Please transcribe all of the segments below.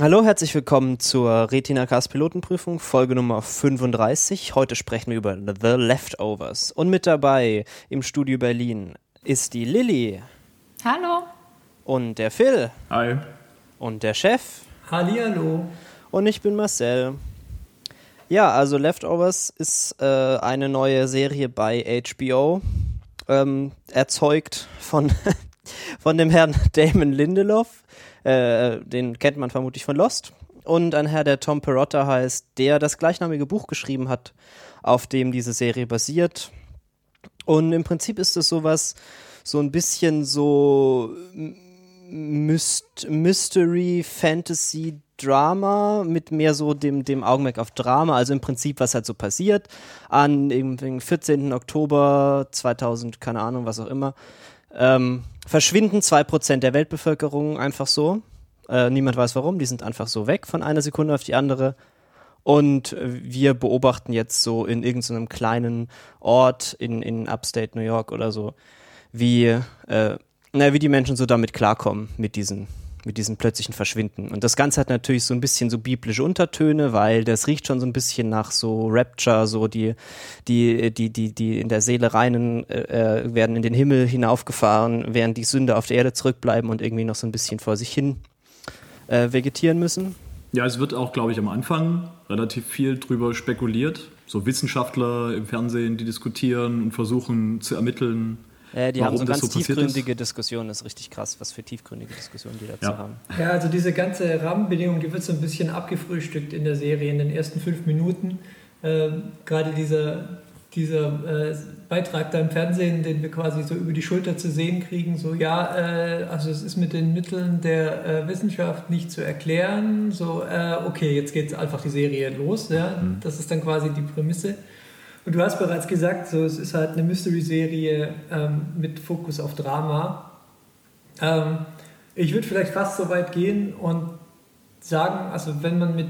Hallo, herzlich willkommen zur Retina Cast Pilotenprüfung, Folge Nummer 35. Heute sprechen wir über The Leftovers. Und mit dabei im Studio Berlin ist die Lilly. Hallo. Und der Phil. Hi. Und der Chef. Hallihallo. Und ich bin Marcel. Ja, also Leftovers ist äh, eine neue Serie bei HBO, ähm, erzeugt von, von dem Herrn Damon Lindelof äh, den kennt man vermutlich von Lost. Und ein Herr, der Tom Perotta heißt, der das gleichnamige Buch geschrieben hat, auf dem diese Serie basiert. Und im Prinzip ist es sowas, so ein bisschen so Myst Mystery, Fantasy, Drama mit mehr so dem, dem Augenmerk auf Drama, also im Prinzip, was halt so passiert. An dem 14. Oktober 2000, keine Ahnung, was auch immer, ähm, verschwinden zwei Prozent der Weltbevölkerung einfach so. Äh, niemand weiß warum, die sind einfach so weg von einer Sekunde auf die andere. Und wir beobachten jetzt so in irgendeinem kleinen Ort in, in Upstate New York oder so, wie, äh, na, wie die Menschen so damit klarkommen, mit diesen mit diesem plötzlichen Verschwinden. Und das Ganze hat natürlich so ein bisschen so biblische Untertöne, weil das riecht schon so ein bisschen nach so Rapture, so die, die, die, die, die in der Seele reinen äh, äh, werden in den Himmel hinaufgefahren, während die Sünder auf der Erde zurückbleiben und irgendwie noch so ein bisschen vor sich hin äh, vegetieren müssen. Ja, es wird auch, glaube ich, am Anfang relativ viel drüber spekuliert. So Wissenschaftler im Fernsehen, die diskutieren und versuchen zu ermitteln, äh, die haben so ganz so tiefgründige Diskussionen, das ist richtig krass, was für tiefgründige Diskussionen die dazu ja. haben. Ja, also diese ganze Rahmenbedingung, die wird so ein bisschen abgefrühstückt in der Serie in den ersten fünf Minuten. Äh, Gerade dieser, dieser äh, Beitrag da im Fernsehen, den wir quasi so über die Schulter zu sehen kriegen, so ja, äh, also es ist mit den Mitteln der äh, Wissenschaft nicht zu erklären, so äh, okay, jetzt geht einfach die Serie los, ja, mhm. das ist dann quasi die Prämisse. Und du hast bereits gesagt, so, es ist halt eine Mystery-Serie ähm, mit Fokus auf Drama. Ähm, ich würde vielleicht fast so weit gehen und sagen, also wenn man mit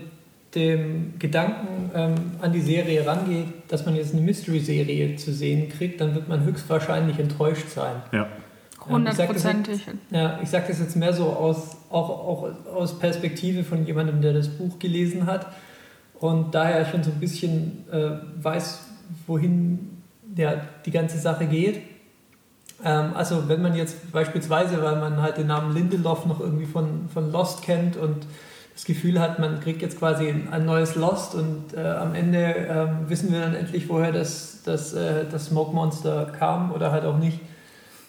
dem Gedanken ähm, an die Serie rangeht, dass man jetzt eine Mystery-Serie zu sehen kriegt, dann wird man höchstwahrscheinlich enttäuscht sein. Ja. Hundertprozentig. Ja, ich sage das jetzt mehr so aus, auch, auch aus Perspektive von jemandem, der das Buch gelesen hat und daher schon so ein bisschen äh, weiß, wohin ja, die ganze Sache geht. Ähm, also wenn man jetzt beispielsweise, weil man halt den Namen Lindelof noch irgendwie von, von Lost kennt und das Gefühl hat, man kriegt jetzt quasi ein neues Lost und äh, am Ende äh, wissen wir dann endlich, woher das, das, äh, das Smoke Monster kam oder halt auch nicht.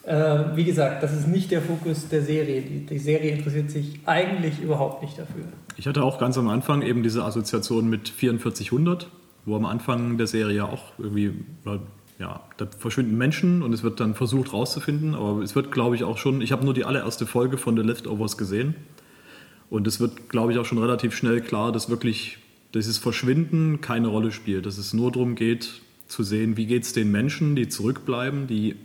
Äh, wie gesagt, das ist nicht der Fokus der Serie. Die, die Serie interessiert sich eigentlich überhaupt nicht dafür. Ich hatte auch ganz am Anfang eben diese Assoziation mit 4400 wo am Anfang der Serie auch irgendwie, ja, da verschwinden Menschen und es wird dann versucht rauszufinden, aber es wird, glaube ich, auch schon, ich habe nur die allererste Folge von The Leftovers gesehen und es wird, glaube ich, auch schon relativ schnell klar, dass wirklich dieses Verschwinden keine Rolle spielt, dass es nur darum geht, zu sehen, wie geht es den Menschen, die zurückbleiben, die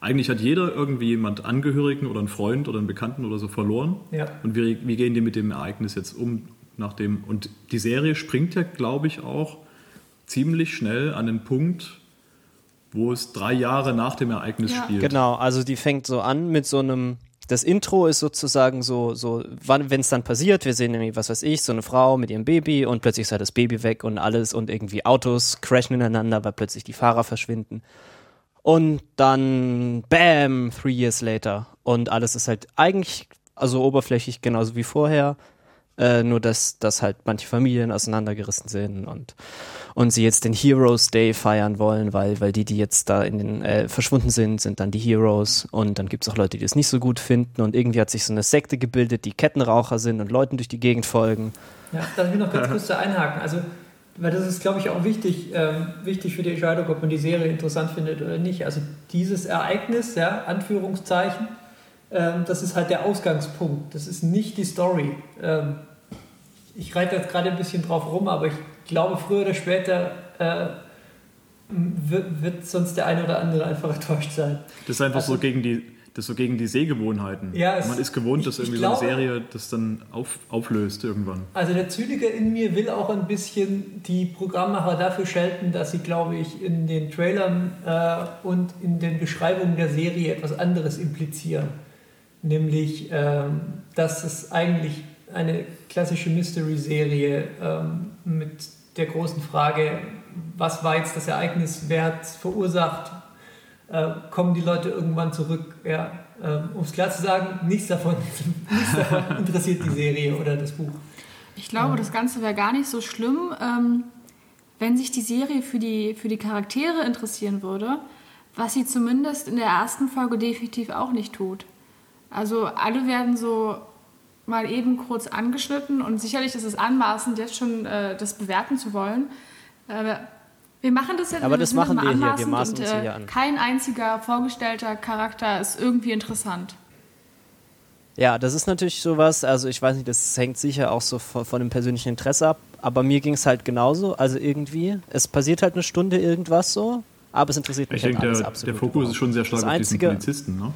eigentlich hat jeder irgendwie jemand Angehörigen oder einen Freund oder einen Bekannten oder so verloren. Ja. Und wie, wie gehen die mit dem Ereignis jetzt um nach dem? Und die Serie springt ja, glaube ich, auch ziemlich schnell an den Punkt, wo es drei Jahre nach dem Ereignis ja. spielt. Genau, also die fängt so an mit so einem das Intro ist sozusagen so, so wenn es dann passiert, wir sehen irgendwie, was weiß ich, so eine Frau mit ihrem Baby und plötzlich ist halt das Baby weg und alles und irgendwie Autos crashen ineinander, weil plötzlich die Fahrer verschwinden. Und dann, bam, three years later. Und alles ist halt eigentlich, also oberflächlich genauso wie vorher, äh, nur dass, dass halt manche Familien auseinandergerissen sind und und sie jetzt den Heroes Day feiern wollen, weil, weil die, die jetzt da in den äh, verschwunden sind, sind dann die Heroes und dann gibt es auch Leute, die das nicht so gut finden und irgendwie hat sich so eine Sekte gebildet, die Kettenraucher sind und Leuten durch die Gegend folgen. Ja, darf ich noch ganz kurz da einhaken? Also, weil das ist, glaube ich, auch wichtig, ähm, wichtig für die Entscheidung, ob man die Serie interessant findet oder nicht. Also dieses Ereignis, ja, Anführungszeichen, ähm, das ist halt der Ausgangspunkt. Das ist nicht die Story. Ähm, ich reite jetzt gerade ein bisschen drauf rum, aber ich glaube, früher oder später äh, wird, wird, sonst der eine oder andere einfach enttäuscht sein. Das ist einfach also, so gegen die, das so gegen die Sehgewohnheiten. Ja, Man ist gewohnt, dass irgendwie glaube, so eine Serie das dann auf, auflöst irgendwann. Also der Zyniker in mir will auch ein bisschen die Programmmacher dafür schelten, dass sie, glaube ich, in den Trailern äh, und in den Beschreibungen der Serie etwas anderes implizieren. Nämlich, ähm, dass es eigentlich eine klassische Mystery-Serie ähm, mit der großen Frage, was war jetzt das Ereignis, wer hat es verursacht, äh, kommen die Leute irgendwann zurück. Ja, äh, um es klar zu sagen, nichts davon, nichts davon interessiert die Serie oder das Buch. Ich glaube, das Ganze wäre gar nicht so schlimm, ähm, wenn sich die Serie für die, für die Charaktere interessieren würde, was sie zumindest in der ersten Folge definitiv auch nicht tut. Also alle werden so mal eben kurz angeschnitten und sicherlich ist es anmaßend, jetzt schon äh, das bewerten zu wollen. Äh, wir machen das jetzt. Aber das machen wir hier. Wir maßen und, uns äh, hier an. Kein einziger vorgestellter Charakter ist irgendwie interessant. Ja, das ist natürlich sowas, also ich weiß nicht, das hängt sicher auch so von, von dem persönlichen Interesse ab, aber mir ging es halt genauso, also irgendwie, es passiert halt eine Stunde irgendwas so, aber es interessiert mich Ich halt denke, alles der, absolut. der Fokus ist schon sehr stark Das auf einzige- diesen Polizisten, ne?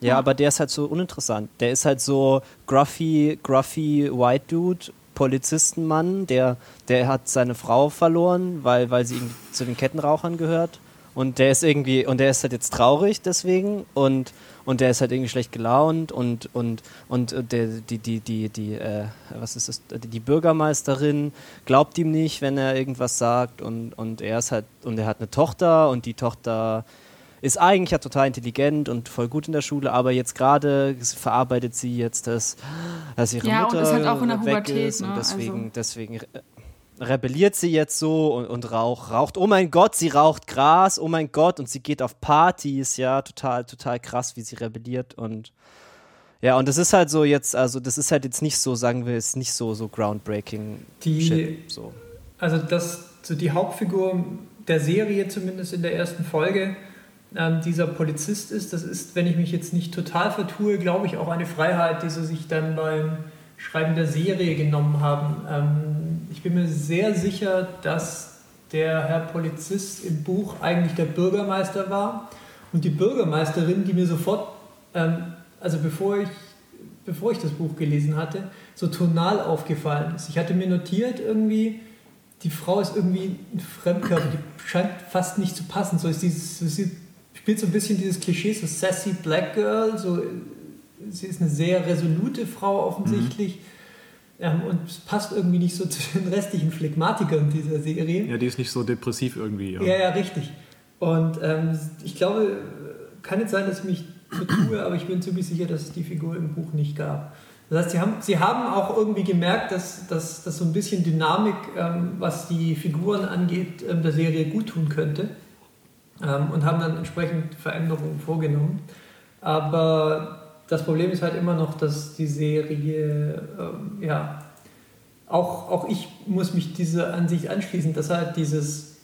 Ja, aber der ist halt so uninteressant. Der ist halt so gruffy, gruffy White Dude, Polizistenmann, der, der hat seine Frau verloren, weil, weil sie zu den Kettenrauchern gehört. Und der ist irgendwie, und der ist halt jetzt traurig deswegen und, und der ist halt irgendwie schlecht gelaunt und, und, und der, die, die, die, die, äh, was ist das, die Bürgermeisterin glaubt ihm nicht, wenn er irgendwas sagt und, und er ist halt, und er hat eine Tochter und die Tochter ist eigentlich ja total intelligent und voll gut in der Schule, aber jetzt gerade verarbeitet sie jetzt das, dass ihre Ja, und Mutter ist halt auch in der weg Pubertät, ist und ne? deswegen, Also- deswegen re- rebelliert sie jetzt so und, und raucht, raucht, oh mein Gott, sie raucht Gras, oh mein Gott, und sie geht auf Partys, ja, total, total krass, wie sie rebelliert und ja, und das ist halt so jetzt, also das ist halt jetzt nicht so, sagen wir, ist nicht so, so groundbreaking Die- Shit, so. Also das, so die Hauptfigur der Serie, zumindest in der ersten Folge, ähm, dieser Polizist ist, das ist, wenn ich mich jetzt nicht total vertue, glaube ich, auch eine Freiheit, die sie sich dann beim Schreiben der Serie genommen haben. Ähm, ich bin mir sehr sicher, dass der Herr Polizist im Buch eigentlich der Bürgermeister war und die Bürgermeisterin, die mir sofort, ähm, also bevor ich, bevor ich das Buch gelesen hatte, so tonal aufgefallen ist. Ich hatte mir notiert irgendwie, die Frau ist irgendwie ein Fremdkörper, die scheint fast nicht zu passen. So ist dieses, so spielt so ein bisschen dieses Klischee, so sassy Black Girl, so, sie ist eine sehr resolute Frau offensichtlich. Ähm, und es passt irgendwie nicht so zu den restlichen Phlegmatikern dieser Serie. Ja, die ist nicht so depressiv irgendwie. Ja. Ja, ja, richtig. Und ähm, ich glaube, kann jetzt sein, dass ich mich vertue, aber ich bin ziemlich sicher, dass es die Figur im Buch nicht gab. Das heißt, sie haben, sie haben auch irgendwie gemerkt, dass, dass, dass so ein bisschen Dynamik, ähm, was die Figuren angeht, ähm, der Serie gut tun könnte. Ähm, und haben dann entsprechend Veränderungen vorgenommen. Aber das Problem ist halt immer noch, dass die Serie, ähm, ja, auch, auch ich muss mich dieser Ansicht anschließen, dass halt dieses,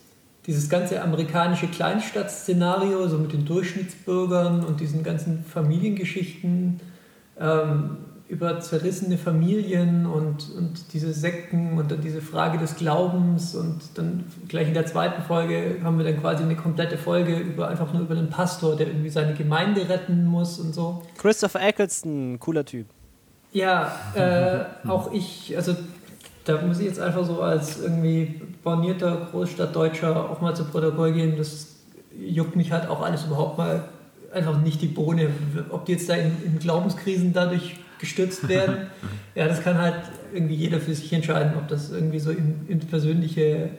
dieses ganze amerikanische Kleinstadtszenario, so mit den Durchschnittsbürgern und diesen ganzen Familiengeschichten, ähm, über zerrissene Familien und, und diese Sekten und dann diese Frage des Glaubens und dann gleich in der zweiten Folge haben wir dann quasi eine komplette Folge über einfach nur über den Pastor, der irgendwie seine Gemeinde retten muss und so. Christopher Eccleston, cooler Typ. Ja, äh, auch ich, also da muss ich jetzt einfach so als irgendwie bornierter Großstadtdeutscher auch mal zu Protokoll geben, das juckt mich halt auch alles überhaupt mal einfach nicht die Bohne. Ob die jetzt da in, in Glaubenskrisen dadurch gestürzt werden, ja, das kann halt irgendwie jeder für sich entscheiden, ob das irgendwie so in, in persönliche äh,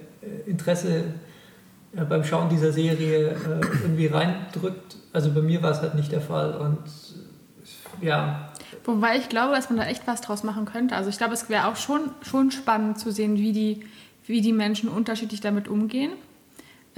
Interesse äh, beim Schauen dieser Serie äh, irgendwie reindrückt. Also bei mir war es halt nicht der Fall und ja, Wobei ich glaube, dass man da echt was draus machen könnte. Also ich glaube, es wäre auch schon, schon spannend zu sehen, wie die, wie die Menschen unterschiedlich damit umgehen.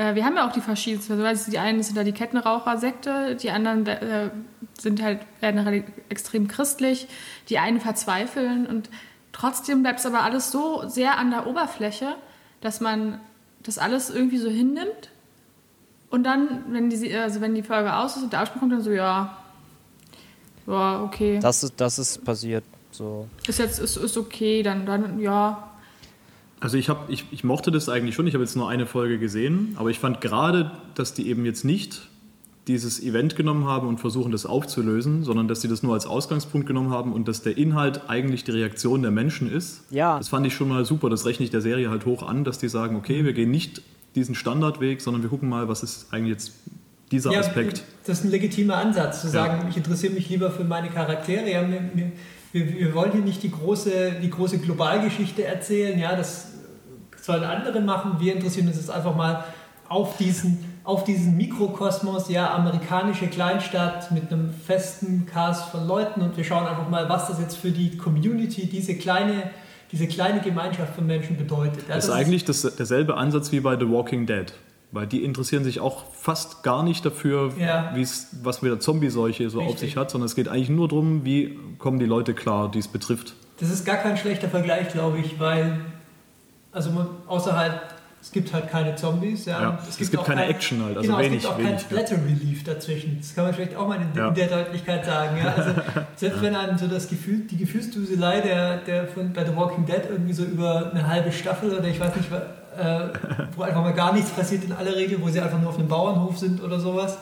Äh, wir haben ja auch die verschiedensten. Also die einen sind da die Kettenraucher-Sekte, die anderen äh, sind halt werden halt extrem christlich, die einen verzweifeln und trotzdem bleibt es aber alles so sehr an der Oberfläche, dass man das alles irgendwie so hinnimmt und dann, wenn die, also wenn die Folge aus ist und der Ausspruch kommt, dann so, ja, ja, okay. Das ist, das ist passiert. So. Ist jetzt ist, ist okay, dann, dann ja. Also ich, hab, ich, ich mochte das eigentlich schon, ich habe jetzt nur eine Folge gesehen, aber ich fand gerade, dass die eben jetzt nicht dieses Event genommen haben und versuchen, das aufzulösen, sondern dass sie das nur als Ausgangspunkt genommen haben und dass der Inhalt eigentlich die Reaktion der Menschen ist. Ja. Das fand ich schon mal super, das rechne ich der Serie halt hoch an, dass die sagen, okay, wir gehen nicht diesen Standardweg, sondern wir gucken mal, was ist eigentlich jetzt dieser ja, Aspekt. Das ist ein legitimer Ansatz, zu Ja. sagen, ich interessiere mich lieber für meine Charaktere. Ja, mir, mir, wir, wir wollen hier nicht die große, die große Globalgeschichte erzählen, ja, das sollen andere machen. Wir interessieren uns jetzt einfach mal auf diesen, auf diesen Mikrokosmos, ja, amerikanische Kleinstadt mit einem festen Cast von Leuten und wir schauen einfach mal, was das jetzt für die Community, diese kleine, diese kleine Gemeinschaft von Menschen bedeutet. Ja, das, das ist eigentlich das, derselbe Ansatz wie bei The Walking Dead. Weil die interessieren sich auch fast gar nicht dafür, ja. was mit der Zombie-Seuche so Richtig. auf sich hat, sondern es geht eigentlich nur darum, wie kommen die Leute klar, die es betrifft. Das ist gar kein schlechter Vergleich, glaube ich, weil, also man, außer halt, es gibt halt keine Zombies. Ja, ja es, gibt es, gibt keine kein, Action halt, also genau, wenig. Es gibt auch wenig, kein Splatter Relief dazwischen. Das kann man vielleicht auch mal in, ja. der Deutlichkeit sagen. Ja? Also, selbst wenn einem so das Gefühl, die Gefühlsduselei der, der von, bei The Walking Dead irgendwie so über eine halbe Staffel oder ich weiß nicht, äh, wo einfach mal gar nichts passiert in aller Regel, wo sie einfach nur auf einem Bauernhof sind oder sowas.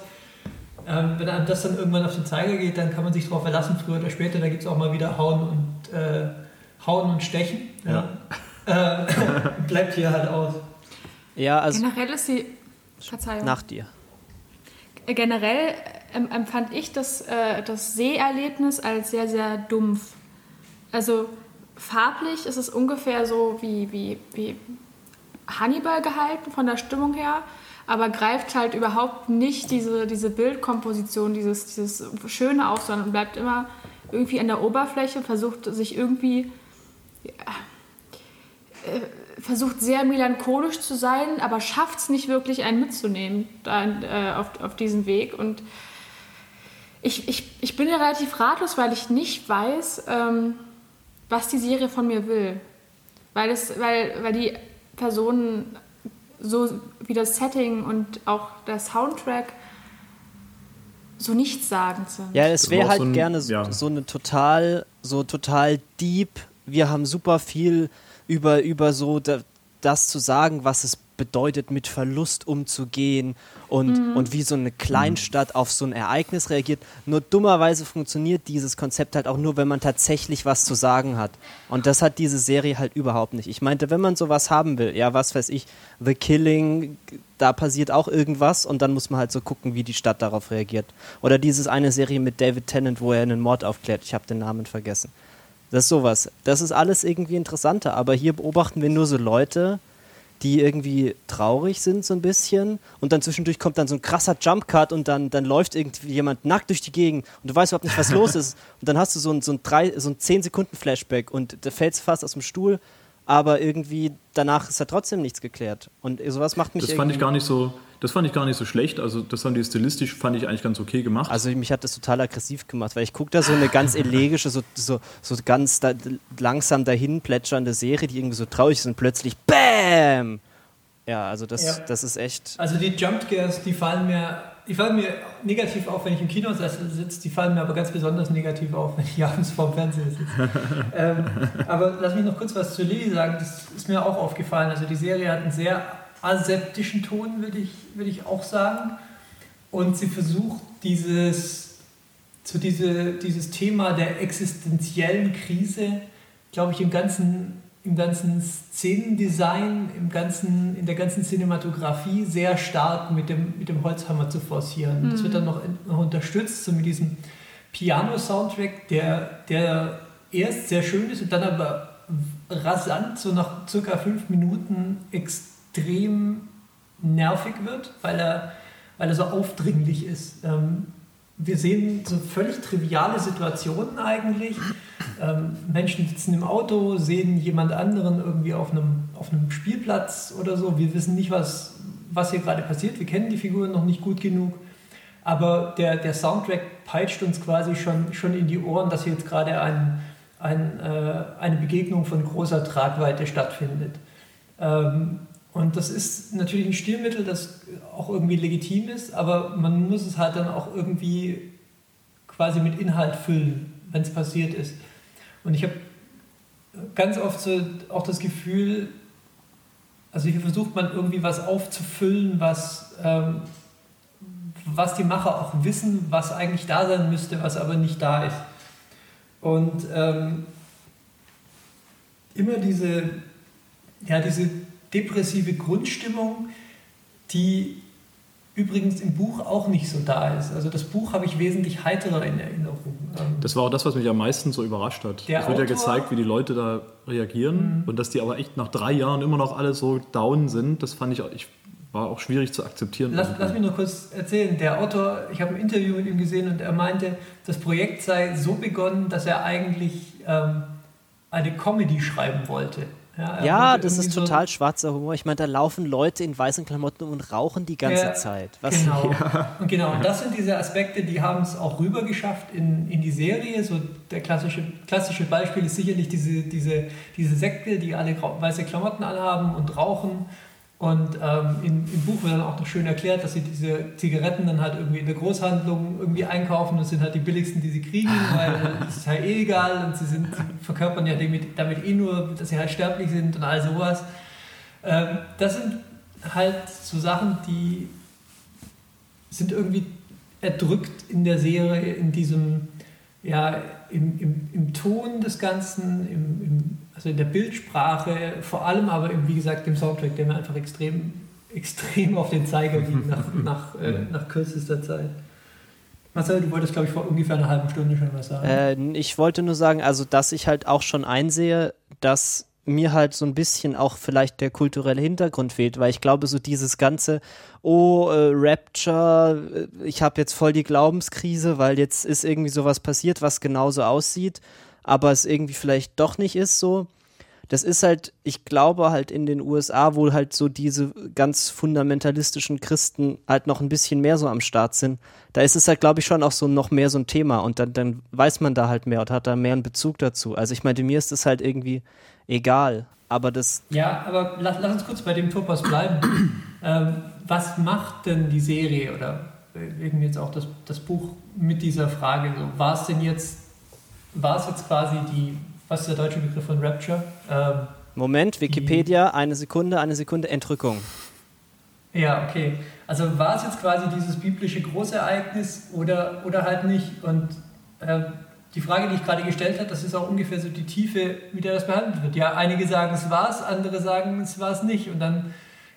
Ähm, wenn einem das dann irgendwann auf den Zeiger geht, dann kann man sich darauf verlassen, früher oder später, da gibt es auch mal wieder Hauen und, äh, Hauen und Stechen. Ja. ja. Äh, bleibt hier halt aus. Ja, also. Generell ist die. Verzeihung. Nach dir. Generell ähm, empfand ich das, äh, das Seherlebnis als sehr, sehr dumpf. Also farblich ist es ungefähr so wie, wie, wie Hannibal gehalten von der Stimmung her, aber greift halt überhaupt nicht diese, diese Bildkomposition, dieses, dieses Schöne auf, sondern bleibt immer irgendwie an der Oberfläche, versucht sich irgendwie, ja, äh, versucht sehr melancholisch zu sein, aber schafft es nicht wirklich, einen mitzunehmen da, äh, auf, auf diesen Weg. Und ich, ich, ich bin ja relativ ratlos, weil ich nicht weiß, ähm, was die Serie von mir will. Weil, es, weil, weil die Personen so wie das Setting und auch der Soundtrack so nichtssagend sind. Ja, es wäre halt so ein, gerne so, ja. so eine total, so total deep. Wir haben super viel über, über so das zu sagen, was es bedeutet, mit Verlust umzugehen und, mhm. und wie so eine Kleinstadt auf so ein Ereignis reagiert. Nur dummerweise funktioniert dieses Konzept halt auch nur, wenn man tatsächlich was zu sagen hat. Und das hat diese Serie halt überhaupt nicht. Ich meinte, wenn man sowas haben will, ja, was weiß ich, The Killing, da passiert auch irgendwas und dann muss man halt so gucken, wie die Stadt darauf reagiert. Oder dieses eine Serie mit David Tennant, wo er einen Mord aufklärt. Ich habe den Namen vergessen. Das ist sowas. Das ist alles irgendwie interessanter, aber hier beobachten wir nur so Leute, die irgendwie traurig sind so ein bisschen und dann zwischendurch kommt dann so ein krasser Jumpcut und dann, dann läuft irgendwie jemand nackt durch die Gegend und du weißt überhaupt nicht, was los ist. Und dann hast du so ein, so ein, drei, so ein 10 Sekunden Flashback und da fällst fast aus dem Stuhl, aber irgendwie danach ist ja trotzdem nichts geklärt und sowas macht mich Das fand ich gar nicht so, das fand ich gar nicht so schlecht. Also das haben die stilistisch, fand ich eigentlich ganz okay gemacht. Also mich hat das total aggressiv gemacht, weil ich gucke da so eine ganz elegische, so, so, so ganz da, langsam dahin plätschernde Serie, die irgendwie so traurig ist und plötzlich BÄM! Ja, also das, ja. das ist echt... Also die Jumpscares, die fallen mir die fallen mir negativ auf, wenn ich im Kino sitze, die fallen mir aber ganz besonders negativ auf, wenn ich abends vorm Fernseher sitze. ähm, aber lass mich noch kurz was zu Lilly sagen, das ist mir auch aufgefallen. Also die Serie hat einen sehr aseptischen Ton, würde ich, würd ich auch sagen. Und sie versucht dieses, so diese, dieses Thema der existenziellen Krise, glaube ich, im ganzen, im ganzen Szenendesign, im ganzen, in der ganzen Cinematografie sehr stark mit dem, mit dem Holzhammer zu forcieren. Mhm. Das wird dann noch, noch unterstützt so mit diesem Piano-Soundtrack, der, der erst sehr schön ist und dann aber rasant, so nach circa fünf Minuten, extrem extrem nervig wird, weil er, weil er so aufdringlich ist. Ähm, wir sehen so völlig triviale Situationen eigentlich. Ähm, Menschen sitzen im Auto, sehen jemand anderen irgendwie auf einem, auf einem Spielplatz oder so. Wir wissen nicht, was, was hier gerade passiert. Wir kennen die Figuren noch nicht gut genug. Aber der, der Soundtrack peitscht uns quasi schon, schon in die Ohren, dass hier jetzt gerade ein, ein, äh, eine Begegnung von großer Tragweite stattfindet. Ähm, und das ist natürlich ein Stilmittel, das auch irgendwie legitim ist, aber man muss es halt dann auch irgendwie quasi mit Inhalt füllen, wenn es passiert ist. Und ich habe ganz oft so auch das Gefühl, also hier versucht man irgendwie was aufzufüllen, was, ähm, was die Macher auch wissen, was eigentlich da sein müsste, was aber nicht da ist. Und ähm, immer diese, ja, diese depressive Grundstimmung, die übrigens im Buch auch nicht so da ist. Also das Buch habe ich wesentlich heiterer in Erinnerung. ähm, Das war auch das, was mich am meisten so überrascht hat. Es wird ja gezeigt, wie die Leute da reagieren und dass die aber echt nach drei Jahren immer noch alle so down sind. Das fand ich, auch- ich war auch schwierig zu akzeptieren. Lass, lass mich nur kurz erzählen. Der Autor, ich habe ein Interview mit ihm gesehen und er meinte, das Projekt sei so begonnen, dass er eigentlich ähm, eine Comedy schreiben wollte. Ja, wollte das ist so- total schwarzer Humor. Ich meine, da laufen Leute in weißen Klamotten und rauchen die ganze Ja, Zeit. Was, Genau. Und genau, und das sind diese Aspekte, die haben es auch rüber geschafft in, in die Serie. So der klassische, klassische Beispiel ist sicherlich diese, diese, diese Sekte, die alle weiße Klamotten anhaben und rauchen. Und ähm, im, im Buch wird dann auch noch schön erklärt, dass sie diese Zigaretten dann halt irgendwie in der Großhandlung irgendwie einkaufen. Das sind halt die billigsten, die sie kriegen, weil es ist halt eh egal und sie, sind, sie verkörpern ja damit, damit eh nur, dass sie halt sterblich sind und all sowas. Ähm, das sind halt so Sachen, die sind irgendwie erdrückt in der Serie, in diesem, ja, im, im, im Ton des Ganzen, im, im, also in der Bildsprache, vor allem aber, im, wie gesagt, dem Soundtrack, der mir einfach extrem, extrem auf den Zeiger ging nach, nach, äh, nach kürzester Zeit. Marcel, du wolltest, glaube ich, vor ungefähr einer halben Stunde schon was sagen. Äh, ich wollte nur sagen, also dass ich halt auch schon einsehe, dass mir halt so ein bisschen auch vielleicht der kulturelle Hintergrund fehlt, weil ich glaube, so dieses ganze, oh, äh, Rapture, äh, ich habe jetzt voll die Glaubenskrise, weil jetzt ist irgendwie sowas passiert, was genauso aussieht, aber es irgendwie vielleicht doch nicht ist so. Das ist halt, ich glaube halt in den USA, wo halt so diese ganz fundamentalistischen Christen halt noch ein bisschen mehr so am Start sind, da ist es halt, glaube ich, schon auch so noch mehr so ein Thema und dann, dann weiß man da halt mehr und hat da mehr einen Bezug dazu. Also ich meine, mir ist das halt irgendwie egal, aber das, Ja, aber lass, lass uns kurz bei dem Topos bleiben. ähm, was macht denn die Serie oder äh, eben jetzt auch das, das Buch mit dieser Frage? So, war es denn jetzt, war es jetzt quasi die, was ist der deutsche Begriff von Rapture? Ähm, Moment, Wikipedia, eine Sekunde, eine Sekunde, Entrückung. ja, okay. Also war es jetzt quasi dieses biblische Großereignis oder, oder halt nicht? Und ähm, die Frage, die ich gerade gestellt habe, das ist auch ungefähr so die Tiefe, mit der das behandelt wird. Ja, einige sagen, es war es, andere sagen, es war es nicht. Und dann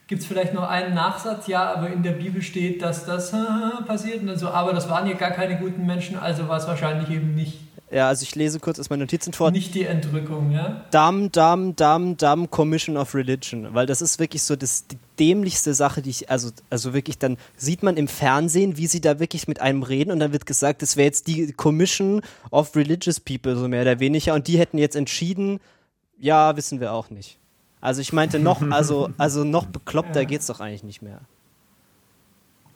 gibt es vielleicht noch einen Nachsatz, ja, aber in der Bibel steht, dass das passiert. Und dann so, aber das waren ja gar keine guten Menschen, also war es wahrscheinlich eben nicht, Ja, also ich lese kurz aus meinen Notizen vor. nicht die Entrückung, ja? Dumb, dumb, dumb, dumb Commission of Religion, weil das ist wirklich so das, die dämlichste Sache, die ich, also, also wirklich, dann sieht man im Fernsehen, wie sie da wirklich mit einem reden und dann wird gesagt, das wäre jetzt die Commission of Religious People, so mehr oder weniger, und die hätten jetzt entschieden, ja, wissen wir auch nicht. Also ich meinte noch, also, also noch bekloppter Ja. geht's doch eigentlich nicht mehr.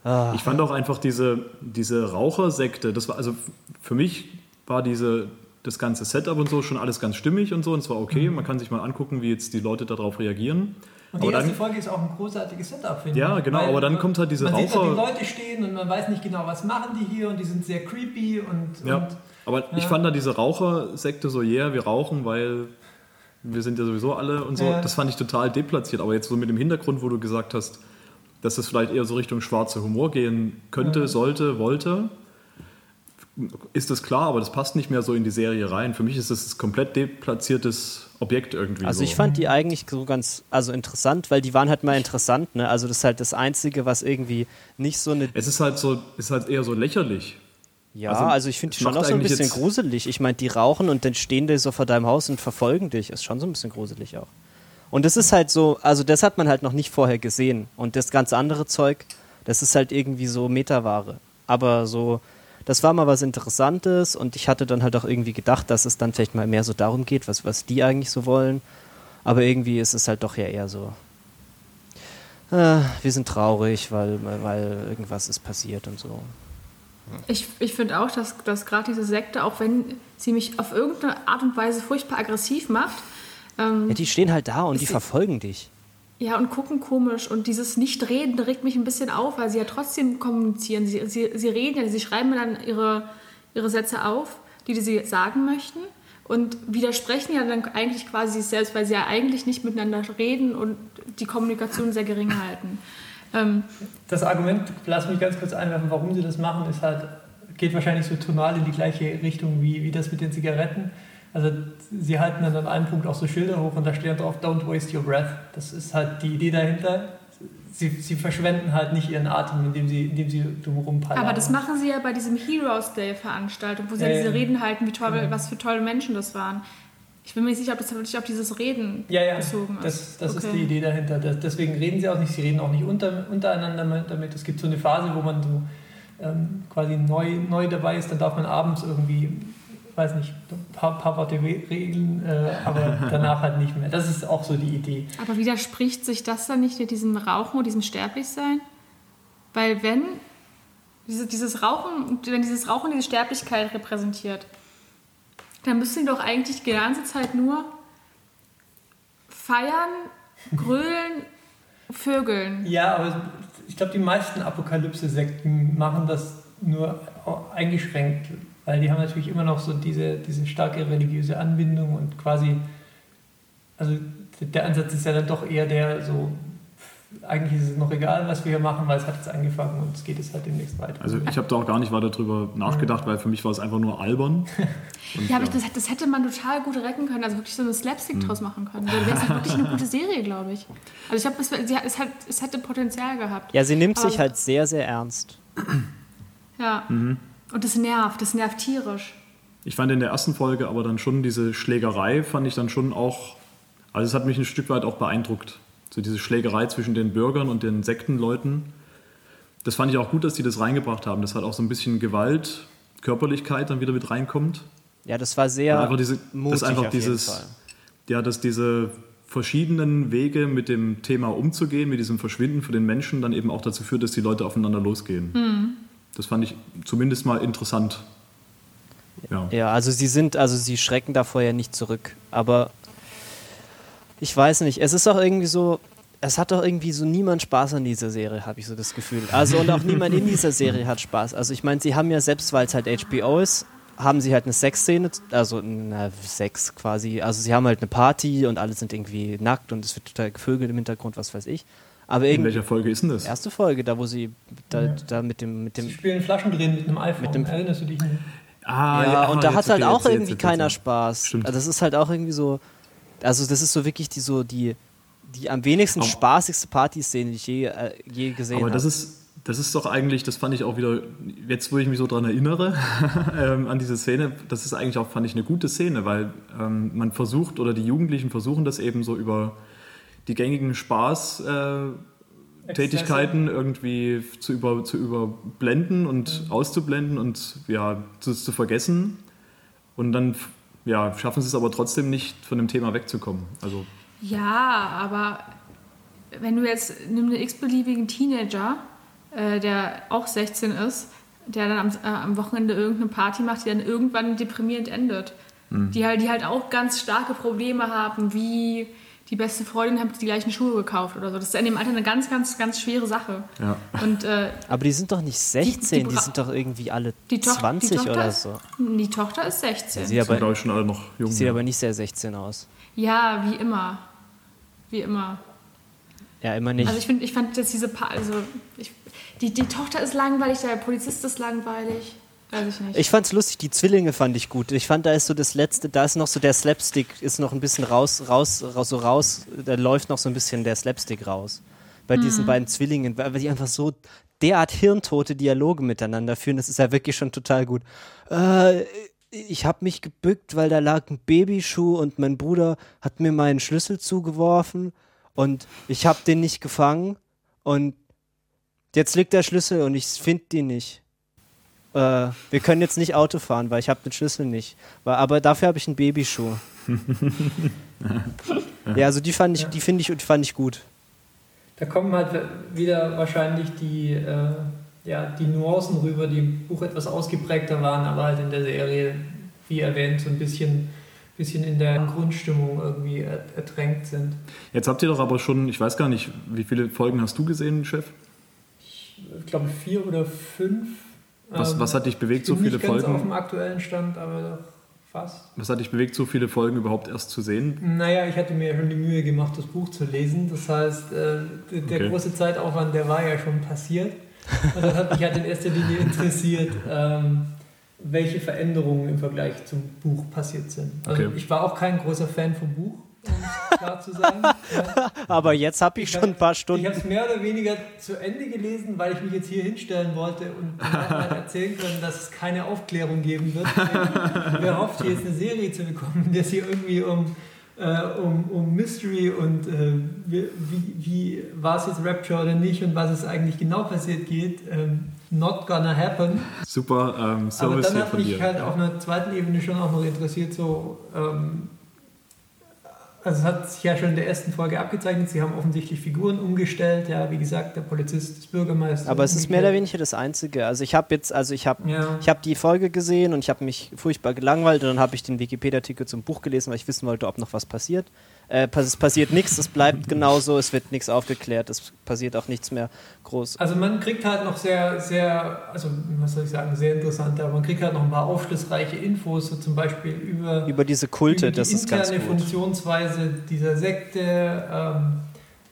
Ah. Ich fand auch einfach diese, diese Rauchersekte, das war also für mich war diese, das ganze Setup und so schon alles ganz stimmig und so und zwar okay, man kann sich mal angucken, wie jetzt die Leute darauf reagieren. Und die Aber erste dann, Folge ist auch ein großartiges Setup, finde Ja, ich. genau, Weil aber dann man- kommt halt diese man sieht Raucher- da die Leute stehen und man weiß nicht genau, was machen die hier und die sind sehr creepy und, ja, und aber ich ja. fand da diese Rauchersekte so, yeah, wir rauchen, weil wir sind ja sowieso alle und so, Ja. das fand ich total deplatziert. Aber jetzt so mit dem Hintergrund, wo du gesagt hast, dass das vielleicht eher so Richtung schwarzer Humor gehen könnte, Ja. sollte, wollte, ist das klar, aber das passt nicht mehr so in die Serie rein. Für mich ist das komplett deplatziertes Objekt irgendwie. Also so. ich fand die eigentlich so ganz, also interessant, weil die waren halt mal interessant, ne? Also das ist halt das Einzige, was irgendwie nicht so eine Es ist halt so, ist halt eher so lächerlich. Ja, also, Also, ich finde die schon auch so ein bisschen gruselig. Ich meine, die rauchen und dann stehen die so vor deinem Haus und verfolgen dich. Ist schon so ein bisschen gruselig auch. Und das ist halt so, also das hat man halt noch nicht vorher gesehen. Und das ganze andere Zeug, das ist halt irgendwie so Metaware. Aber so, das war mal was Interessantes und ich hatte dann halt auch irgendwie gedacht, dass es dann vielleicht mal mehr so darum geht, was, was die eigentlich so wollen. Aber irgendwie ist es halt doch ja eher so. Äh, wir sind traurig, weil, weil irgendwas ist passiert und so. Ich, ich finde auch, dass, dass gerade diese Sekte, auch wenn sie mich auf irgendeine Art und Weise furchtbar aggressiv macht, ähm, Ja, die stehen halt da und die verfolgen dich. Ja, und gucken komisch. Und dieses Nicht-Reden regt mich ein bisschen auf, weil sie ja trotzdem kommunizieren. Sie, sie, sie reden ja, sie schreiben dann ihre, ihre Sätze auf, die, die sie sagen möchten. Und widersprechen ja dann eigentlich quasi sich selbst, weil sie ja eigentlich nicht miteinander reden und die Kommunikation sehr gering halten. Ähm, das Argument, lass mich ganz kurz einwerfen, warum sie das machen, ist halt, geht wahrscheinlich so tonal in die gleiche Richtung wie, wie das mit den Zigaretten. Also sie halten dann an einem Punkt auch so Schilder hoch und da steht drauf, don't waste your breath. Das ist halt die Idee dahinter. sie, sie verschwenden halt nicht ihren Atem, indem sie, indem sie drumherum palabern. Aber das machen sie ja bei diesem Heroes Day Veranstaltung, wo sie Ja, ja, diese. Reden halten, wie toll, Ja. was für tolle Menschen das waren. Ich bin mir nicht sicher, ob das wirklich auf dieses Reden ja, ja, bezogen ist. das, das ist Okay. die Idee dahinter. Das, deswegen reden sie auch nicht, sie reden auch nicht unter, untereinander mit- damit. Es gibt so eine Phase, wo man so ähm, quasi neu, neu dabei ist, dann darf man abends irgendwie, weiß nicht, ein paar, paar Worte re- regeln, äh, aber danach halt nicht mehr. Das ist auch so die Idee. Aber widerspricht sich das dann nicht mit diesem Rauchen und diesem Sterblichsein? Weil wenn diese, dieses Rauchen, wenn dieses Rauchen diese Sterblichkeit repräsentiert, dann müssen die doch eigentlich die ganze Zeit nur feiern, grölen, vögeln. Ja, aber ich glaube, die meisten Apokalypse-Sekten machen das nur eingeschränkt, weil die haben natürlich immer noch so diese, diese starke religiöse Anbindung und quasi, also der Ansatz ist ja dann doch eher der so, eigentlich ist es noch egal, was wir hier machen, weil es hat jetzt angefangen und es geht jetzt halt demnächst weiter. Also ich habe da auch gar nicht weiter drüber nachgedacht, weil für mich war es einfach nur albern. Und, Ja, aber das, das hätte man total gut retten können, also wirklich so eine Slapstick draus machen können. Also wäre es wirklich eine gute Serie, glaube ich. Also ich glaube, es, es, hat, es hätte Potenzial gehabt. Ja, sie nimmt Aber- sich halt sehr, sehr ernst. Ja. Und das nervt, das nervt tierisch. Ich fand in der ersten Folge aber dann schon diese Schlägerei, fand ich dann schon auch, also es hat mich ein Stück weit auch beeindruckt. So diese Schlägerei zwischen den Bürgern und den Sektenleuten. Das fand ich auch gut, dass die das reingebracht haben. Das hat auch so ein bisschen Gewalt, Körperlichkeit dann wieder mit reinkommt. Ja, das war sehr Und einfach diese, mutig das einfach auf jeden dieses, Fall. ja, dass diese verschiedenen Wege mit dem Thema umzugehen, mit diesem Verschwinden für den Menschen, dann eben auch dazu führt, dass die Leute aufeinander losgehen. Hm. Das fand ich zumindest mal interessant. Ja. Ja, also sie sind, also sie schrecken davor ja nicht zurück. Aber ich weiß nicht, es ist auch irgendwie so, es hat doch irgendwie so niemand Spaß an dieser Serie, habe ich so das Gefühl. Also und auch niemand in dieser Serie hat Spaß. Also ich meine, sie haben ja selbst, weil es halt HBO ist, haben sie halt eine Sexszene, also na, Sex quasi. Also sie haben halt eine Party und alle sind irgendwie nackt und es wird total gevögelt im Hintergrund, was weiß ich. Aber In welcher Folge ist denn das? erste Folge, da wo sie da, Ja. da mit dem mit Sie dem spielen Flaschendrehen mit einem iPhone, Mit dem- erinnerst du dich nicht? Ah, ja, und da hat halt okay, auch jetzt, irgendwie jetzt, keiner jetzt. Spaß. Stimmt. Also das ist halt auch irgendwie so, also das ist so wirklich die so die die am wenigsten Aber- spaßigste Partyszene, die ich je, äh, je gesehen Aber habe. das ist, das ist doch eigentlich, das fand ich auch wieder, jetzt wo ich mich so dran erinnere, ähm, an diese Szene, das ist eigentlich auch, fand ich, eine gute Szene, weil ähm, man versucht, oder die Jugendlichen versuchen das eben so über die gängigen Spaß... Äh, Tätigkeiten irgendwie zu, über, zu überblenden und auszublenden und ja, zu, zu vergessen. Und dann ja, schaffen sie es aber trotzdem nicht, von dem Thema wegzukommen. Also Ja, aber wenn du jetzt nimm einen x-beliebigen Teenager, äh, der auch 16 ist, der dann am, äh, am Wochenende irgendeine Party macht, die dann irgendwann deprimierend endet. Die, halt, die halt auch ganz starke Probleme haben, wie die beste Freundin hat die gleichen Schuhe gekauft oder so. Das ist in dem Alter eine ganz, ganz, ganz schwere Sache. ja. Und äh, aber die sind doch nicht 16, die, Bra- sind doch irgendwie alle die, Toch 20 die Tochter oder ist, so. Die Tochter ist 16. Sie sind glaube ich schon alle noch jung. die sieht ja. aber nicht sehr 16 aus. Ja, wie immer. Wie immer. Ja, immer nicht. Also ich finde, ich fand jetzt diese pa also ich, die, die Tochter ist langweilig, der Polizist ist langweilig. Weiß ich nicht. Ich fand's lustig, die Zwillinge fand ich gut. Ich fand, da ist so das letzte, da ist noch so der Slapstick, ist noch ein bisschen raus, raus, raus, so raus, da läuft noch so ein bisschen der Slapstick raus. Bei diesen beiden Zwillingen, weil weil die einfach so derart hirntote Dialoge miteinander führen, das ist ja wirklich schon total gut. Äh, ich habe mich gebückt, weil da lag ein Babyschuh und mein Bruder hat mir meinen Schlüssel zugeworfen und ich habe den nicht gefangen und jetzt liegt der Schlüssel und ich finde den nicht äh, wir können jetzt nicht Auto fahren, weil ich habe den Schlüssel nicht. Aber dafür habe ich einen Babyschuh. ja, also die fand ich, die finde ich und fand ich gut. Da kommen halt wieder wahrscheinlich die, äh, ja, die Nuancen rüber, die im Buch etwas ausgeprägter waren, aber halt in der Serie, wie erwähnt, so ein bisschen, bisschen in der Grundstimmung irgendwie er- ertränkt sind. Jetzt habt ihr doch aber schon, ich weiß gar nicht, wie viele Folgen hast du gesehen, Chef? Ich glaube vier oder fünf. Was, was hat dich bewegt, ich so bin viele nicht ganz auf dem Folgen? aktuellen Stand, aber doch fast. Was hat dich bewegt, so viele Folgen überhaupt erst zu sehen? Naja, ich hatte mir ja schon die Mühe gemacht, das Buch zu lesen. Das heißt, äh, der Okay. große Zeitaufwand, der war ja schon passiert. Und das hat mich halt in erster Linie interessiert, ähm, welche Veränderungen im Vergleich zum Buch passiert sind. Also Okay. ich war auch kein großer Fan vom Buch. Um es klar zu. Ja. Aber jetzt habe ich, Ich schon ein paar Ich Stunden. habe es mehr oder weniger zu Ende gelesen, weil ich mich jetzt hier hinstellen wollte und halt erzählen können, dass es keine Aufklärung geben wird. Wer hofft, hier jetzt eine Serie zu bekommen, in der es hier irgendwie um, äh, um, um Mystery und äh, wie, wie, wie war es jetzt Rapture oder nicht und was ist eigentlich genau passiert geht. Ähm, not gonna happen. Super ähm, Aber Service dann hier hat mich halt auf einer zweiten Ebene schon auch noch interessiert, so, ähm, also es hat sich ja schon in der ersten Folge abgezeichnet, sie haben offensichtlich Figuren umgestellt, ja, wie gesagt, der Polizist, das Bürgermeister. Aber es ist mehr oder weniger das Einzige. Also ich habe jetzt, also ich habe Ja. ich habe die Folge gesehen und ich habe mich furchtbar gelangweilt und dann habe ich den Wikipedia-Artikel zum Buch gelesen, weil ich wissen wollte, ob noch was passiert. Äh, es passiert nichts, es bleibt genauso, es wird nichts aufgeklärt, es passiert auch nichts mehr groß. Also man kriegt halt noch sehr, sehr, also was soll ich sagen, sehr interessant, aber man kriegt halt noch ein paar aufschlussreiche Infos, so zum Beispiel über, Über diese Kulte, über die das ist ganz gut. Funktionsweise dieser Sekte. Ähm,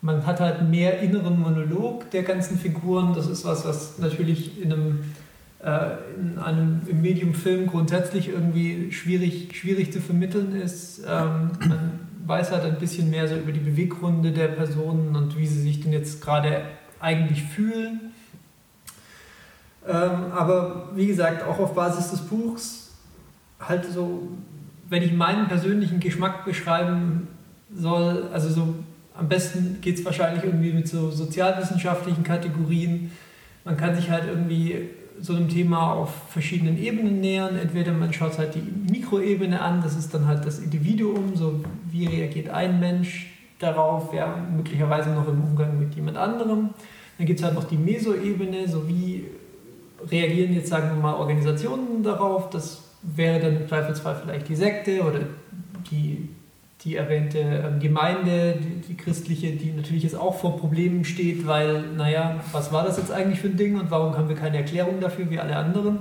man hat halt mehr inneren Monolog der ganzen Figuren. Das ist was, was natürlich in einem, äh, in einem im Medium Film grundsätzlich irgendwie schwierig, schwierig zu vermitteln ist. Ähm, man weiß halt ein bisschen mehr so über die Beweggründe der Personen und wie sie sich denn jetzt gerade eigentlich fühlen. Ähm, aber wie gesagt, auch auf Basis des Buchs, halt so, wenn ich meinen persönlichen Geschmack beschreiben soll, also so am besten geht es wahrscheinlich irgendwie mit so sozialwissenschaftlichen Kategorien. Man kann sich halt irgendwie so einem Thema auf verschiedenen Ebenen nähern. Entweder man schaut halt die Mikroebene an, das ist dann halt das Individuum, so wie reagiert ein Mensch darauf, ja, möglicherweise noch im Umgang mit jemand anderem. Dann gibt es halt noch die Mesoebene, so wie reagieren jetzt, sagen wir mal, Organisationen darauf. Das wäre dann im Zweifelsfall vielleicht die Sekte oder die, die erwähnte ähm, Gemeinde, die, die christliche, die natürlich jetzt auch vor Problemen steht, weil, naja, was war das jetzt eigentlich für ein Ding und warum haben wir keine Erklärung dafür wie alle anderen?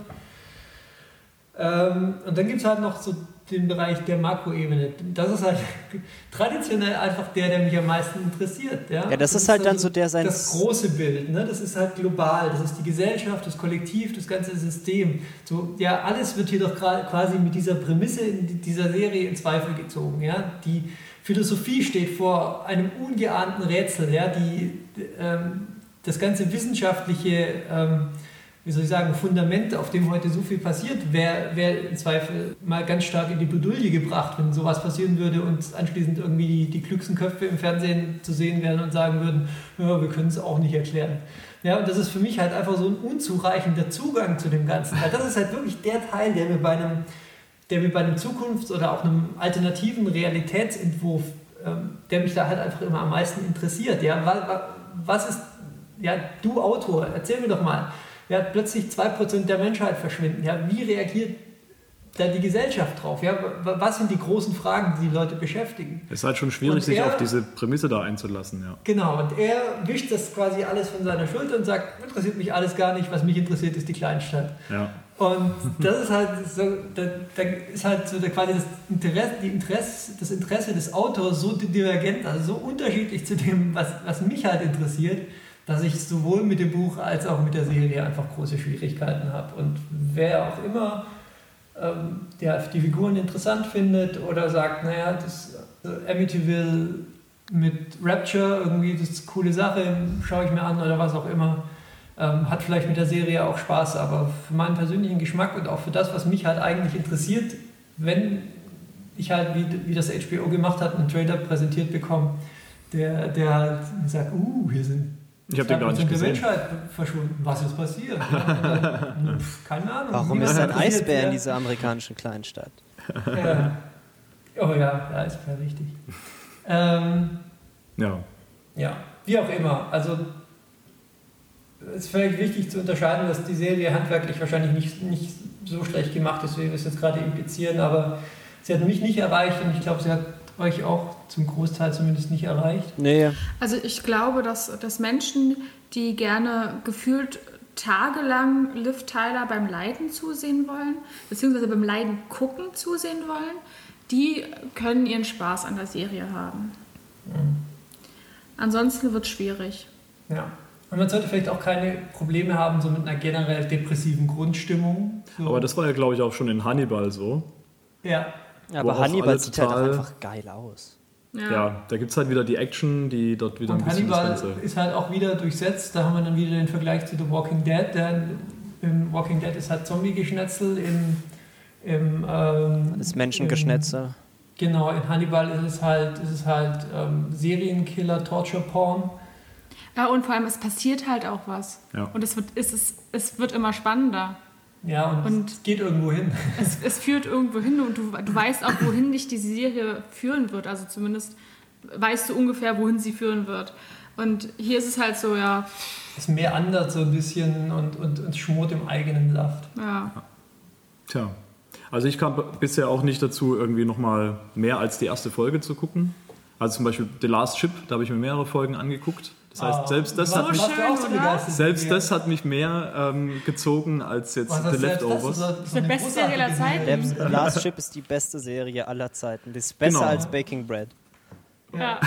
Ähm, und dann gibt es halt noch so den Bereich der Makroebene. Das ist halt traditionell einfach der, der mich am meisten interessiert. Ja, Ja, das ist halt dann so der sein- Das große Bild, ne? das ist halt global, das ist die Gesellschaft, das Kollektiv, das ganze System. So, ja, alles wird hier doch quasi mit dieser Prämisse in dieser Serie in Zweifel gezogen. Ja? Die Philosophie steht vor einem ungeahnten Rätsel. Ja? Die, ähm, das ganze wissenschaftliche ähm, wie soll ich sagen, Fundament, auf dem heute so viel passiert, wäre wär im Zweifel mal ganz stark in die Bredouille gebracht, wenn sowas passieren würde und anschließend irgendwie die, die klügsten Köpfe im Fernsehen zu sehen wären und sagen würden, ja, wir können es auch nicht erklären. Ja, und das ist für mich halt einfach so ein unzureichender Zugang zu dem Ganzen. Weil das ist halt wirklich der Teil, der mir bei einem, der mir bei einem Zukunfts- oder auch einem alternativen Realitätsentwurf, ähm, der mich da halt einfach immer am meisten interessiert. Ja, was, was ist, ja, du Autor, erzähl mir doch mal, ja, plötzlich 2% der Menschheit verschwinden. Ja, wie reagiert da die Gesellschaft drauf? Ja, wa- was sind die großen Fragen, die die Leute beschäftigen? Es ist halt schon schwierig, Und sich er- auf diese Prämisse da einzulassen, ja. Genau, und er wischt das quasi alles von seiner Schulter und sagt, interessiert mich alles gar nicht, was mich interessiert, ist die Kleinstadt. ja. Und das ist halt so, da, da ist halt so der, quasi das Interesse, die Interesse, das Interesse des Autors so divergent, also so unterschiedlich zu dem, was, was mich halt interessiert, dass ich sowohl mit dem Buch als auch mit der Serie einfach große Schwierigkeiten habe. Und wer auch immer ähm, der die Figuren interessant findet oder sagt, naja, das äh, Amityville mit Rapture, irgendwie das ist eine coole Sache, schaue ich mir an oder was auch immer. Ähm, hat vielleicht mit der Serie auch Spaß, aber für meinen persönlichen Geschmack und auch für das, was mich halt eigentlich interessiert, wenn ich halt, wie, wie das HBO gemacht hat, einen Trailer präsentiert bekomme, der, der halt sagt, uh, hier sind Ich habe den gar 2% nicht der gesehen. Menschheit verschwunden. Was ist passiert? Dann, keine Ahnung. Warum ist ein Eisbär in dieser amerikanischen Kleinstadt? Ja. Oh ja, der Eisbär, richtig. Ähm, Ja. ja, wie auch immer. Also es ist vielleicht wichtig zu unterscheiden, dass die Serie handwerklich wahrscheinlich nicht, nicht so schlecht gemacht ist, wie wir es jetzt gerade implizieren, aber sie hat mich nicht erreicht und ich glaube, sie hat euch auch zum Großteil zumindest nicht erreicht. Nee, Also ich glaube, dass, dass Menschen, die gerne gefühlt tagelang Liv Tyler beim Leiden zusehen wollen, beziehungsweise beim Leiden gucken zusehen wollen, die können ihren Spaß an der Serie haben. Ansonsten wird es schwierig. Ja. Und man sollte vielleicht auch keine Probleme haben, so mit einer generell depressiven Grundstimmung. So. Aber das war ja, glaube ich, auch schon in Hannibal so. ja, aber auch Hannibal sieht halt auch einfach geil aus. Ja, ja da gibt es halt wieder die Action, die dort wieder und ein bisschen Hannibal ist halt auch wieder durchsetzt. Da haben wir dann wieder den Vergleich zu The Walking Dead. Der, Im Walking Dead ist halt Zombie-Geschnetzel, im, im ähm, das Menschengeschnetzel. Genau, in Hannibal ist es halt, ist es halt ähm, Serienkiller, Torture-Porn. Ja, und vor allem, es passiert halt auch was. Ja. Und es wird, es, ist, es wird immer spannender. Ja, und, und es geht irgendwo hin. Es, es führt irgendwo hin und du, du weißt auch, wohin dich diese Serie führen wird. Also zumindest weißt du ungefähr, wohin sie führen wird. Und hier ist es halt so, ja. Es mehr anders so ein bisschen und, und, und schmort im eigenen Saft. Ja. Tja. Also ich kam bisher auch nicht dazu, irgendwie nochmal mehr als die erste Folge zu gucken. Also zum Beispiel The Last Ship, da habe ich mir mehrere Folgen angeguckt. Das heißt, selbst das, hat, mich, schön, selbst das hat mich mehr ähm, gezogen als jetzt The Leftovers. Das ist, die beste Serie aller Zeiten. The Last Ship ist die beste Serie aller Zeiten. Das ist besser genau. als Baking Bread. Ja.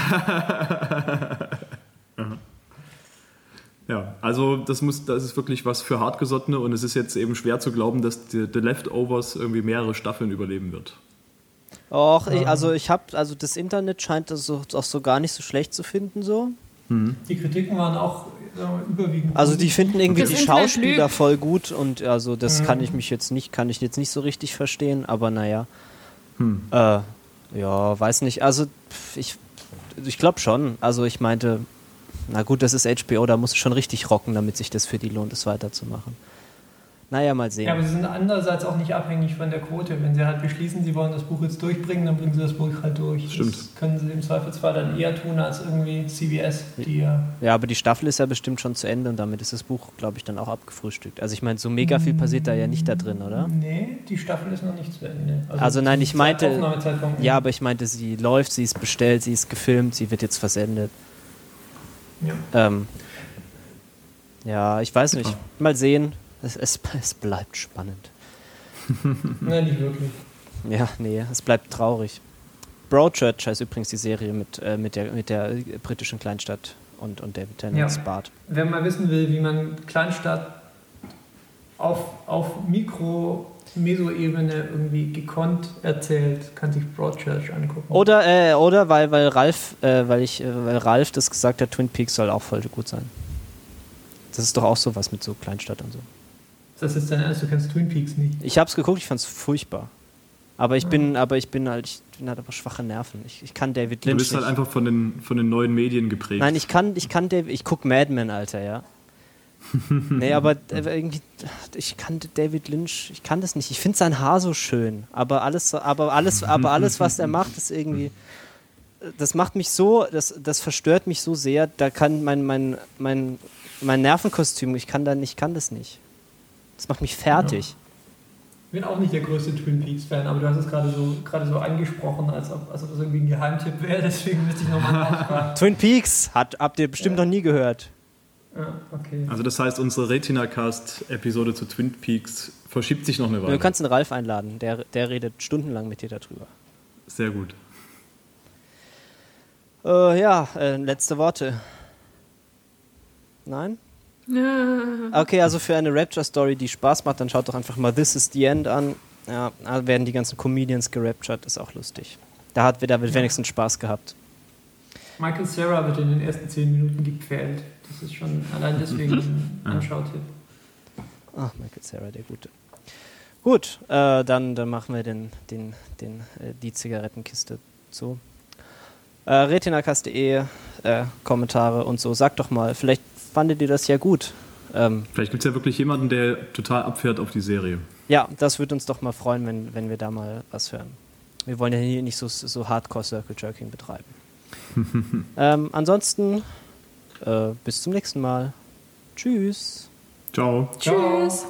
ja, also das, muss, das ist wirklich was für Hartgesottene und es ist jetzt eben schwer zu glauben, dass die, The Leftovers irgendwie mehrere Staffeln überleben wird. Och, ich, also ich habe, also das Internet scheint das auch so gar nicht so schlecht zu finden so. Mhm. Die Kritiken waren auch überwiegend. Also die finden irgendwie die Schauspieler voll gut und also das mhm. kann ich mich jetzt nicht, kann ich jetzt nicht so richtig verstehen, aber naja. Hm. Äh, ja, weiß nicht. Also ich, ich glaube schon. Also ich meinte, na gut, das ist HBO, da muss es schon richtig rocken, damit sich das für die lohnt, es weiterzumachen. Naja, mal sehen. Ja, aber sie sind andererseits auch nicht abhängig von der Quote. Wenn sie halt beschließen, sie wollen das Buch jetzt durchbringen, dann bringen sie das Buch halt durch. Stimmt. Das können sie im Zweifelsfall dann eher tun als irgendwie CBS. Die ja, ja, aber die Staffel ist ja bestimmt schon zu Ende und damit ist das Buch, glaube ich, dann auch abgefrühstückt. Also ich meine, so mega viel passiert da ja nicht da drin, oder? Nee, die Staffel ist noch nicht zu Ende. Also, also nein, ich meinte, ja, aber ich meinte, sie läuft, sie ist bestellt, sie ist gefilmt, sie wird jetzt versendet. Ja. Ähm, ja, ich weiß nicht. Mal sehen es, es, es bleibt spannend. Nein, nicht wirklich. Ja, nee, es bleibt traurig. Broadchurch heißt übrigens die Serie mit, äh, mit, der, mit der britischen Kleinstadt und, und David Tennant's ja. Bart. Wer mal wissen will, wie man Kleinstadt auf, auf Mikro- Meso-Ebene irgendwie gekonnt erzählt, kann sich Broadchurch angucken. Oder, äh, oder weil, weil Ralf, äh, weil ich, äh, weil Ralf das gesagt hat, Twin Peaks soll auch voll gut sein. Das ist doch auch sowas mit so Kleinstadt und so. Das ist dein Ernst, du kennst Twin Peaks nicht. Ich habe es geguckt, ich fand es furchtbar. Aber ich bin, aber ich bin halt, ich bin halt aber schwache Nerven. Ich, ich kann David Lynch. Du bist halt einfach von den, von den neuen Medien geprägt. Nein, ich kann, ich kann David, ich guck Mad Men, Alter, ja. nee, aber irgendwie, ich kann David Lynch, ich kann das nicht. Ich finde sein Haar so schön, aber alles, aber alles, aber alles, was er macht, ist irgendwie, das macht mich so, das, das verstört mich so sehr. Da kann mein, mein, mein, mein Nervenkostüm, ich kann da nicht, kann das nicht. Das macht mich fertig. Ja. Ich bin auch nicht der größte Twin Peaks-Fan, aber du hast es gerade so, gerade so angesprochen, als ob, als ob das irgendwie ein Geheimtipp wäre, deswegen müsste ich nochmal nachfragen. Twin Peaks hat, habt ihr bestimmt ja. noch nie gehört. Ja, okay. Also das heißt, unsere Retina-Cast-Episode zu Twin Peaks verschiebt sich noch eine Weile. Du kannst den Ralf einladen, der, der redet stundenlang mit dir darüber. Sehr gut. Äh, ja, äh, letzte Worte. Nein? Okay, also für eine Rapture-Story, die Spaß macht, dann schaut doch einfach mal This is the End an. Ja, da werden die ganzen Comedians geraptured, ist auch lustig. Da hat da wird wenigstens Spaß gehabt. Michael Sarah wird in den ersten zehn Minuten gepfählt. Das ist schon allein deswegen ein Anschautipp. Ach, Michael Sarah, der Gute. Gut, äh, dann, dann machen wir den, den, den, äh, die Zigarettenkiste zu. Äh, retinacast.de, äh, Kommentare und so. Sagt doch mal, vielleicht fandet ihr das ja gut. Ähm, Vielleicht gibt es ja wirklich jemanden, der total abfährt auf die Serie. Ja, das würde uns doch mal freuen, wenn, wenn wir da mal was hören. Wir wollen ja hier nicht so, so Hardcore Circle Jerking betreiben. ähm, ansonsten, äh, bis zum nächsten Mal. Tschüss. Ciao. Tschüss.